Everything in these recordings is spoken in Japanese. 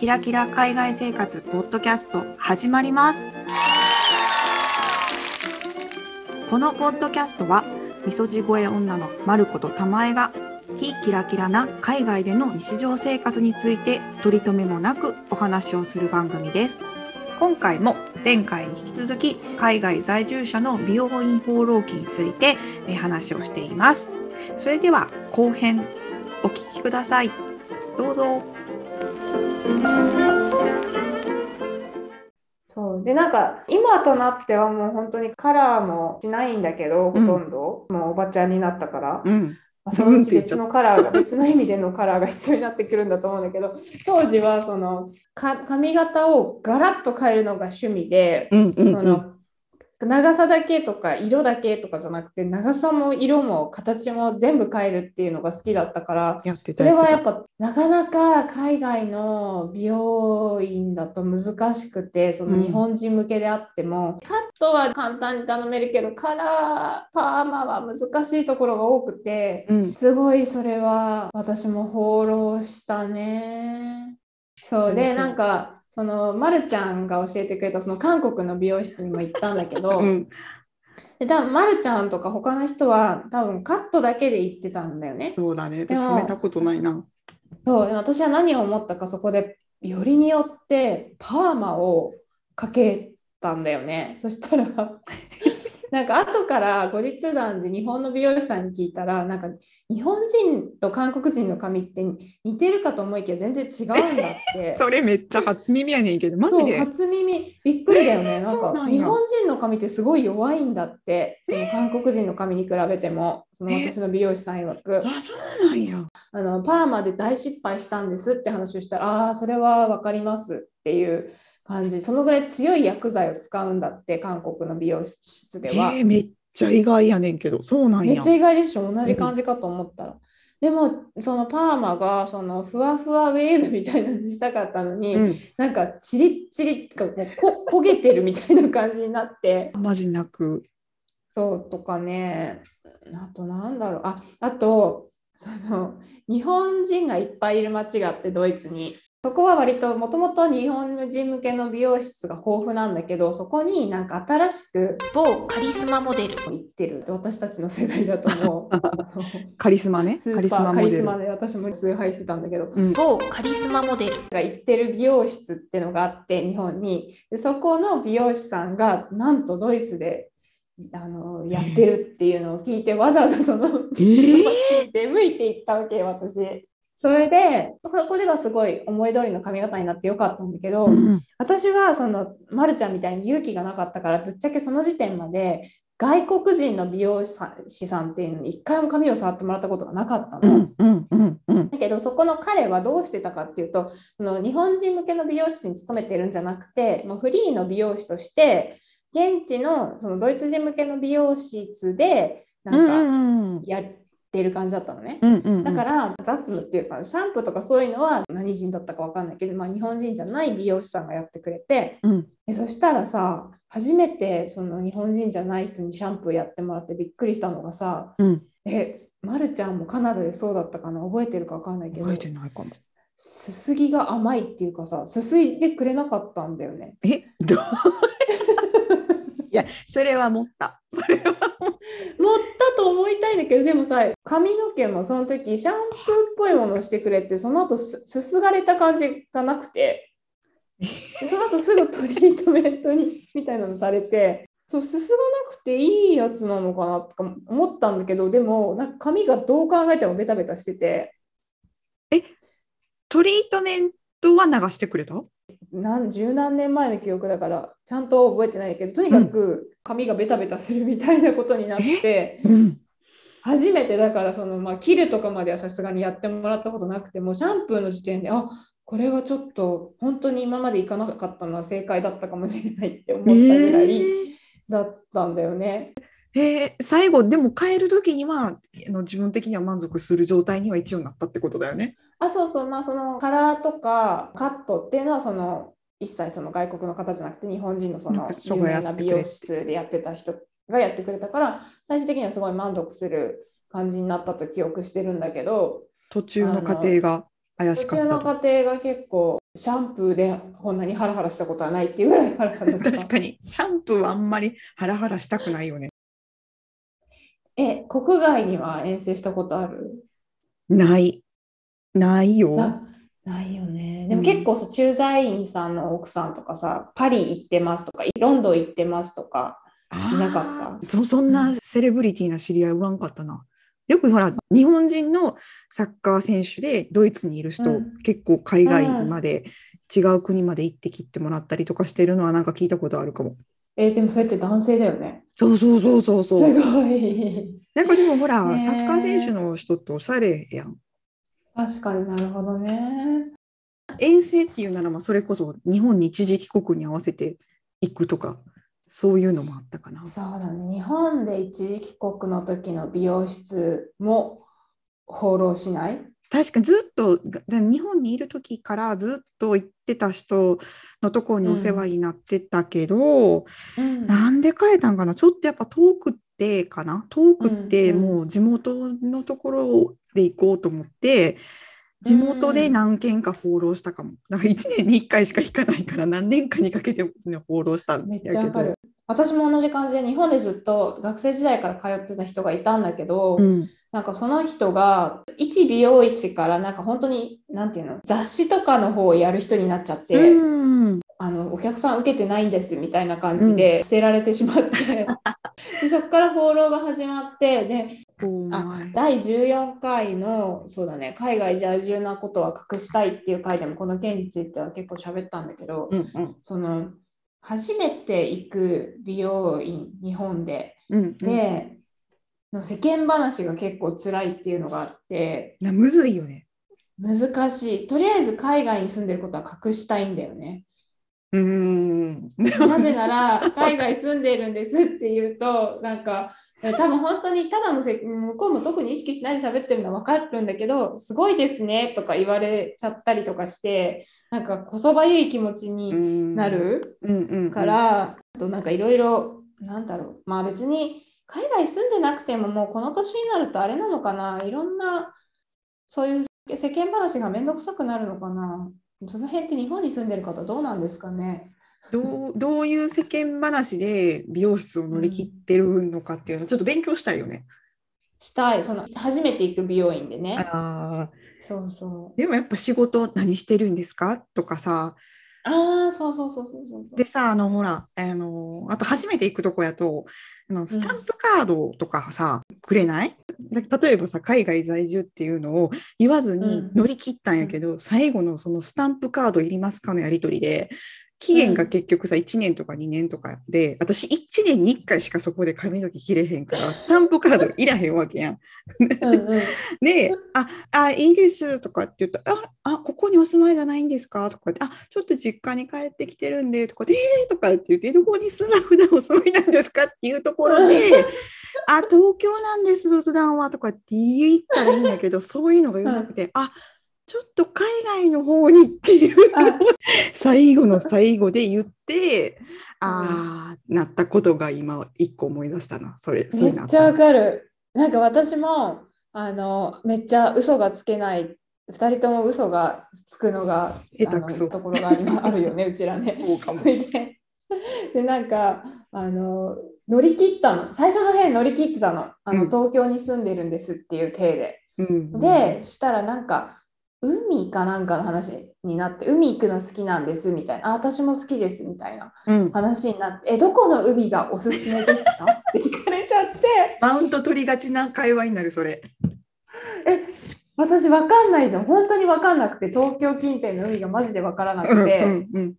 キラキラ海外生活ポッドキャスト始まります。このポッドキャストはみそじ声女のまることたまえが非キラキラな海外での日常生活について取り留めもなくお話をする番組です。今回も前回に引き続き海外在住者の美容院放浪記について話をしています。それでは後編お聞きください。どうぞ。そう。でなんか今となってはもう本当にカラーもしないんだけどほとんど、もうおばちゃんになったから、うん。まあそのうち別のカラーが別の意味でのカラーが必要になってくるんだと思うんだけど当時はそのか髪型をガラッと変えるのが趣味で、うんうんうん。その長さだけとか色だけとかじゃなくて長さも色も形も全部変えるっていうのが好きだったからやってたそれはややっぱなかなか海外の美容院だと難しくてそのうん。日本人向けであっても、カットは簡単に頼めるけどカラーパーマは難しいところが多くてうん。すごいそれは私も放浪したね。そうでなんかそのまるちゃんが教えてくれたその韓国の美容室にも行ったんだけど、うん。で多分まるちゃんとか他の人は多分カットだけで行ってたんだよね。そうだね。私染めたことないな。そうでも私は何を思ったかそこでよりによってパーマをかけたんだよね。そしたらなんか後から後日談で日本の美容師さんに聞いたらなんか日本人と韓国人の髪って似てるかと思いきや全然違うんだって。それめっちゃ初耳やねんけどマジで？初耳。びっくりだよね。なんか日本人の髪ってすごい弱いんだって、その韓国人の髪に比べても、その私の美容師さん曰く。あそうなんや。あのパーマで大失敗したんですって話をしたら、ああー、それは分かりますっていう感じ、そのぐらい強い薬剤を使うんだって、韓国の美容室では。えー、めっちゃ意外やねんけどそうなんやめっちゃ意外でしょ、同じ感じかと思ったら。でも、そのパーマがそのふわふわウェーブみたいなのにしたかったのに、うんなんかチリッチリッかもうこ焦げてるみたいな感じになって。マジなくそうとかね、あとなんだろう、ああとその日本人がいっぱいいる街があってドイツに。そこは割ともともと日本人向けの美容室が豊富なんだけどそこになんか新しく某カリスマモデル。行ってる私たちの世代だと思う。カリスマね。スカリスーパーカリスマモデル。マで私も崇拝してたんだけど。うん。某カリスマモデルが行ってる美容室ってのがあって日本に。でそこの美容師さんがなんとドイツであのやってるっていうのを聞いてわざわざそのえー？出向いていったわけ私。それでそこではすごい思い通りの髪型になってよかったんだけど、うん私はそのまるちゃんみたいに勇気がなかったからぶっちゃけその時点まで外国人の美容師さんっていうのに一回も髪を触ってもらったことがなかったの。うんうんうんうん。だけどそこの彼はどうしてたかっていうとその日本人向けの美容室に勤めてるんじゃなくてもうフリーの美容師として現地のそのドイツ人向けの美容室でうなんかんうんやってる感じだったのね。うんうんだから雑務っていうかシャンプーとかそういうのは何人だったか分かんないけど、まあ、日本人じゃない美容師さんがやってくれてうん。でそしたらさ初めてその日本人じゃない人にシャンプーやってもらってびっくりしたのがさうん。えまるちゃんもカナダでそうだったかな覚えてるか分かんないけど覚えてないかも。すすぎが甘いっていうかさすすいでくれなかったんだよね。えどう？いやそれは持った。それは乗った と思いたいんだけどでもさ髪の毛もその時シャンプーっぽいものをしてくれてその後すすすがれた感じがなくてその後すぐトリートメントにみたいなのされてそうすすがなくていいやつなのかなとか思ったんだけどでもなんか髪がどう考えてもベタベタしてて。えトリートメントは流してくれた？何十何年前の記憶だからちゃんと覚えてないけどとにかく髪がベタベタするみたいなことになって。うん初めてだからその、まあ、切るとかまではさすがにやってもらったことなくてもうシャンプーの時点であこれはちょっと本当に今までいかなかったのは正解だったかもしれないって思ったぐらいだったんだよね。えー最後でも帰る時にはあの自分的には満足する状態には一応なったってことだよね。あそうそうまあそのカラーとかカットっていうのはその一切その外国の方じゃなくて日本人のその有名な美容室でやってた人がやってくれたから最終的にはすごい満足する感じになったと記憶してるんだけど途中の過程が怪し途中のかったと。過程が結構シャンプーでこんなにハラハラしたことはないっていうぐらいハラハラした。確かに、シャンプーはあんまりハラハラしたくないよね。え、国外には遠征したことある？ない。ないよ。なないよね。でうんも結構さ、駐在員さんの奥さんとかさ、パリ行ってますとか、ロンドン行ってますとか、いなかった？そそんなセレブリティな知り合いおらんかったな。よくほら、日本人のサッカー選手でドイツにいる人、うん結構海外まで、違う国まで行って切ってもらったりとかしてるのはなんか聞いたことあるかも。えーでもそれって男性だよね。そうそうそうそうすそう。ごい。なんかでもほら、サッカー選手の人っておしゃれやん。確かになるほどね。遠征っていうならまあそれこそ日本に一時帰国に合わせて行くとか、そういうのもあったかな。そうだね。日本で一時帰国の時の美容室も放浪しない？確かにずっと日本にいる時からずっと行ってた人のところにお世話になってたけど、うん。なんで変えたんかな？ちょっとやっぱ遠くってかな？遠くってもう地元のところで行こうと思って、地元で何軒か放浪したかも。だから1年に1回しか行かないから何年かにかけて放浪したんめっやけど。私も同じ感じで日本でずっと学生時代から通ってた人がいたんだけど、うん。なんかその人が一美容師からなんか本当になんていうの雑誌とかの方をやる人になっちゃって、うん。あのお客さん受けてないんですみたいな感じで捨てられてしまって、でそこから放浪が始まってでおあ前第14回のそうだね海外在住なことは隠したいっていう回でもこの件については結構喋ったんだけど、うんうん。その初めて行く美容院日本でうんうんで、の世間話が結構辛いっていうのがあってなむずいよね。難しいとりあえず海外に住んでることは隠したいんだよね。うーん。なぜなら海外住んでるんですって言うとなんか多分本当にただのせ向こうも特に意識しないで喋ってるのは分かるんだけどすごいですねとか言われちゃったりとかしてなんかこそばゆい気持ちになるから、あとなんかいろいろなんだろうまあ別に海外住んでなくてももうこの年になるとあれなのかないろんなそういう世間話がめんどくさくなるのかなその辺って日本に住んでる方どうなんですかね？どうどういう世間話で美容室を乗り切ってるのかっていうのをちょっと勉強したいよね。したい。その初めて行く美容院でね。ああそうそう。でもやっぱ仕事何してるんですか？とかさ。ああそうそうそうそうそうでさあのほらあのあと初めて行くとこやとあのスタンプカードとかさ、くれない？だ例えばさ海外在住っていうのを言わずにうん。乗り切ったんやけど、最後のそのスタンプカードいりますかのやり取りで期限が結局さ1年とか2年とかで私1年に1回しかそこで髪の毛切れへんからスタンプカードいらへんわけやん。で、あ、あ、いいですとかって言うと、あ、あ、ここにお住まいじゃないんですかとかって、あ、ちょっと実家に帰ってきてるんで、とかで、えーとかって言って、どこに住んだ普段お住まいなんですかっていうところで、あ、東京なんです、普段はとかって言ったらいいんやけど、そういうのが言わなくて、あ、ちょっと海外の方にっていうのを最後の最後で言って、あー、なったことが今一個思い出したな。それ、めっちゃわた。かる。なんか私もあのめっちゃ嘘がつけない。2人とも嘘がつくのが下手くそ。ところがありあるよね うちらね。そうかも。で。でなんかあの乗り切ったの。最初の辺乗り切ってたの。あの、うん。東京に住んでるんですっていう体で。うん、でしたらなんか海かなんかの話になって海行くの好きなんですみたいな。あ私も好きですみたいなうん、話になってえどこの海がおすすめですか？って聞かれちゃって。マウント取りがちな会話になるそれ。え私わかんないの本当にわかんなくて東京近辺の海がマジでわからなくて、うんうん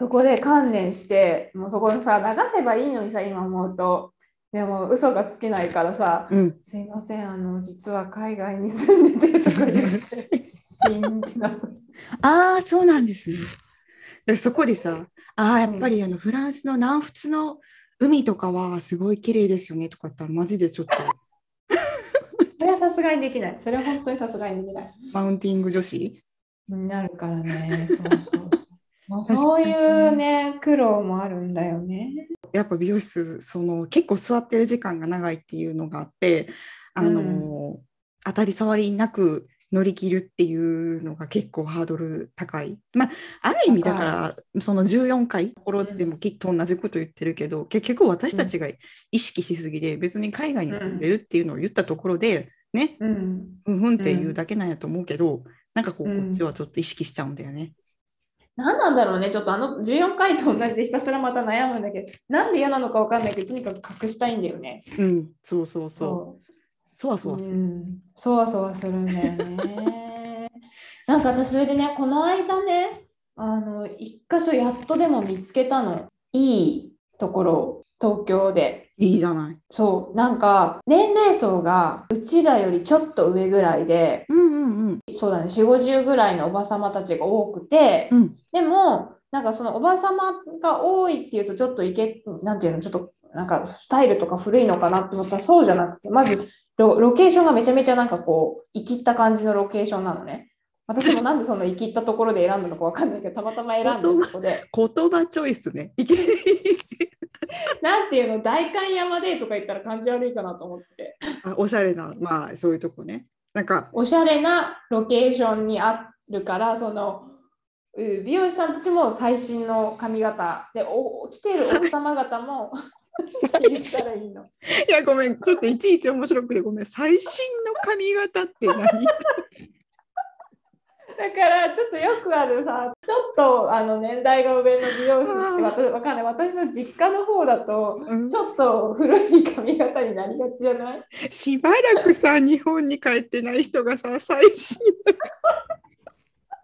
そこで観念してもうそこでさ流せばいいのにさ今思うとでも嘘がつけないからさうん。すいませんあの実は海外に住んでてとか言ってシーンってなった。ああそうなんですね。でそこでさああやっぱりあのフランスの南仏の海とかはすごい綺麗ですよねとか言ったらマジでちょっとそれはさすがにできない。それは本当にさすがにできない。マウンティング女子？になるからね。そうそうそう。いうね、苦労もあるんだよね。やっぱ美容室その結構座ってる時間が長いっていうのがあってあの、う当たり障りなく乗り切るっていうのが結構ハードル高い。まあ、ある意味だから、その14回ところでもきっと同じこと言ってるけど、結局私たちが意識しすぎで、別に海外に住んでるっていうのを言ったところで、ね、うん。ふんふんっていうだけなんやと思うけど、なんかこう、うんこっちはちょっと意識しちゃうんだよね。何なんだろうね、ちょっとあの14回と同じでひたすらまた悩むんだけど、なんで嫌なのかわかんないけど、とにかく隠したいんだよね。うん、そうそうそう。そわそわする。うん、そわそわするんだよね。なんか私それでね、この間ね、あの、一箇所やっとでも見つけたの。いいところ、東京で。いいじゃない。そう、なんか年齢層がうちらよりちょっと上ぐらいで、うんうんうん。そうだね、4、50ぐらいのおばさまたちが多くて、うんでも、なんかそのおばさまが多いっていうと、ちょっといけ、なんていうの、ちょっとなんかスタイルとか古いのかなって思ったら、そうじゃなくて、まずロロケーションがめちゃめちゃなんかこう、生きった感じのロケーションなのね。私もなんでそんな生きったところで選んだのかわかんないけど、たまたま選んでそこで、言葉 チョイスね。なんていうの、代官山でとか言ったら感じ悪いかなと思って、あおしゃれな、まあそういうとこね。なんか、おしゃれなロケーションにあるから、その、うん美容師さんたちも最新の髪型で、お来ている奥様方も い。いやごめん、ちょっといちいち面白くてごめん。最新の髪型って何？だからちょっとよくあるさ、ちょっとあの年代が上の美容師ってわたわかんない。私の実家の方だと、うんちょっと古い髪型になりがちじゃない？しばらくさ、日本に帰ってない人がさ、最新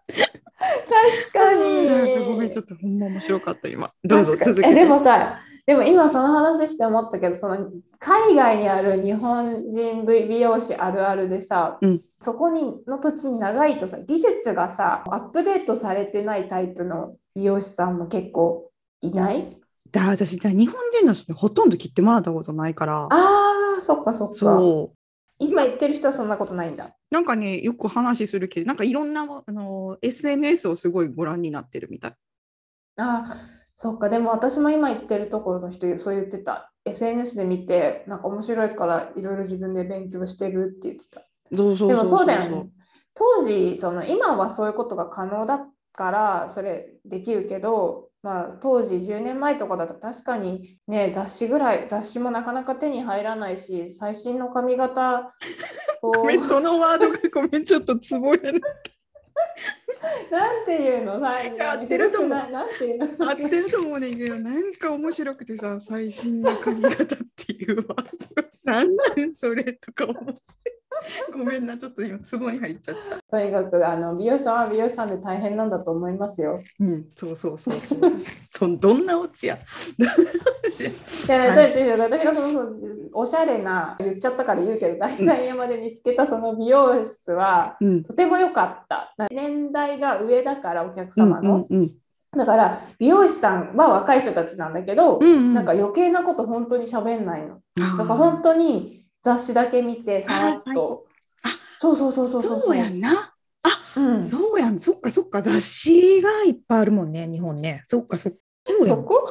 確かに。ごめん、ちょっとほんま面白かった今。どうぞ続けて。えでもさ、でも今その話して思ったけど、その海外にある日本人美容師あるあるでさ、うんそこにの土地に長いとさ、技術がさ、アップデートされてないタイプの美容師さんも結構いない？だ私じゃあ日本人の人にほとんど切ってもらったことないから。ああ、そっかそっか。そう。今言ってる人はそんなことないんだ。なんかね、よく話するけど、なんかいろんなあの SNS をすごいご覧になってるみたい。ああ、そっか。でも私も今言ってるところの人、そう言ってた。SNS で見て、なんか面白いからいろいろ自分で勉強してるって言ってた。そうそうでもそうだよね。当時、その今はそういうことが可能だから、それできるけど、まあ、当時10年前とかだと確かにね、雑誌ぐらい、雑誌もなかなか手に入らないし、最新の髪型を、そのワードがごめん、ちょっとつぼれない。なんていうのさ、やってると思うななんていうの合ってると思うねんけど、なんか面白くてさ、最新の髪型っていうワード。なんなんそれとか思って。ごめんな、ちょっと今、ツボに入っちゃった。とにかくあの美容師さんは美容師さんで大変なんだと思いますよ。うん、そうそうそうそう。そんどんなオチや。いや、はいそう違う私がそのおしゃれな言っちゃったから言うけど、大体山で見つけたその美容室はうん。とても良かった。年代が上だからお客うん様の。うんうんだから美容師さんは若い人たちなんだけど、うんうんなんか余計なこと本当に喋んないの。だから本当に雑誌だけ見てさらっと。あそうそうそうそうそう。そうやんな。うん、そうやん。そっかそっか。雑誌がいっぱいあるもんね、日本ね。そっかそっか。そこ？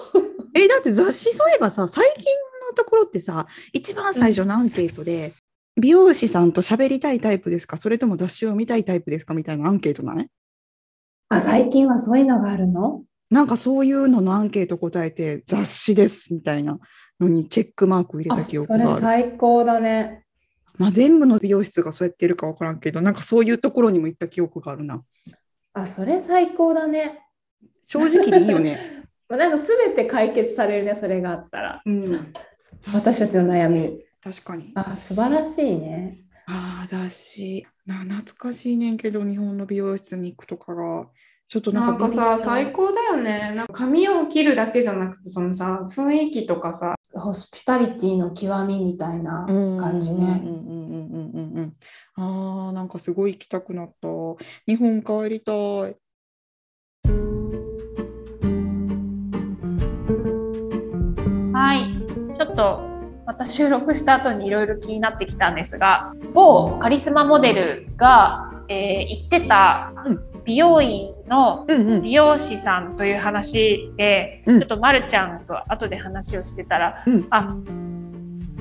え、だって雑誌そういえばさ、最近のところってさ、一番最初のアンケートで、美容師さんと喋りたいタイプですか？それとも雑誌を見たいタイプですか？みたいなアンケートない？あ、最近はそういうのがあるの？なんかそういうののアンケート答えて雑誌ですみたいなのにチェックマーク入れあ、た記憶それがある。最高だね。まあ、全部の美容室がそうやってるか分からんけど、なんかそういうところにも行った記憶があるな。あ、それ最高だね。正直でいいよね。まあなんか全て解決されるね、それがあったら。うん。私たちの悩み。確かに。あ、素晴らしいね。ああ、雑誌。な懐かしいねんけど、日本の美容室に行くとかが、ちょっとなんかビビっちゃう高だよね。なんか髪を切るだけじゃなくて、そのさ、雰囲気とかさ、ホスピタリティの極みみたいな感じね。うんうんうんうんうんうん。ああ、なんかすごい行きたくなった。日本帰りたい。はい。ちょっとまた収録した後にいろいろ気になってきたんですが、某カリスマモデルが、えー言ってたうん美容院のうんうん。美容師さんという話で、うんちょっとまるちゃんと後で話をしてたら、うんあ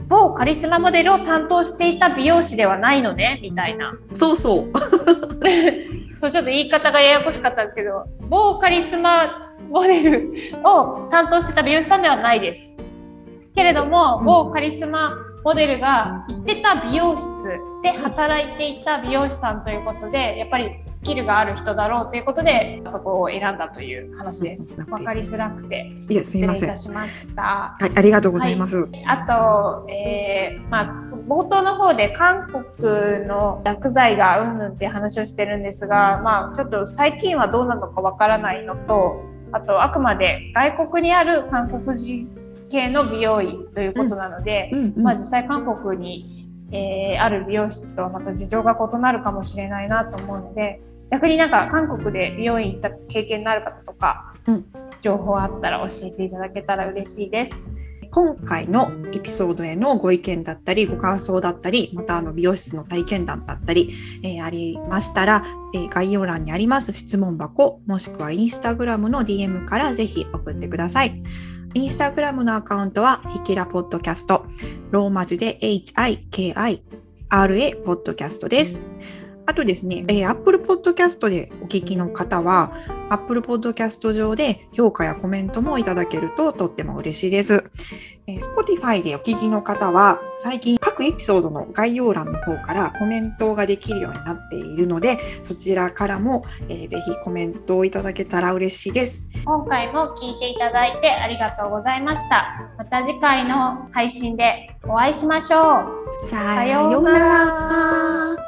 某カリスマモデルを担当していた美容師ではないのねみたいなそうそう。そうちょっと言い方がややこしかったんですけど某カリスマモデルを担当してた美容師さんではないです。けれども、うん某カリスマモデルが行ってた美容室で働いていた美容師さんということでやっぱりスキルがある人だろうということでそこを選んだという話です。わかりづらくていや、すみません。失礼いたしました。はい、ありがとうございます。あと、えーまあ、冒頭の方で韓国の薬剤がうんぬんっていう話をしてるんですが、まあ、ちょっと最近はどうなのかわからないのとあとあくまで外国にある韓国人系の美容院ということなので、まあ、実際韓国に、えーある美容室とはまた事情が異なるかもしれないなと思うので逆になんか韓国で美容院行った経験のある方とか、うん情報あったら教えていただけたら嬉しいです。今回のエピソードへのご意見だったり、ご感想だったり、またあの美容室の体験談だったり、えーありましたら、えー概要欄にあります質問箱、もしくはインスタグラムの DM からぜひ送ってください。インスタグラムのアカウントは、ひきらポッドキャスト、ローマ字で HIKIRA ポッドキャストです。あとですね、えー、Apple Podcast でお聞きの方は、Apple Podcast 上で評価やコメントもいただけるととっても嬉しいです。えー Spotify でお聞きの方は、最近各エピソードの概要欄の方からコメントができるようになっているので、そちらからも、えー、ぜひコメントをいただけたら嬉しいです。今回も聞いていただいてありがとうございました。また次回の配信でお会いしましょう。さようなら。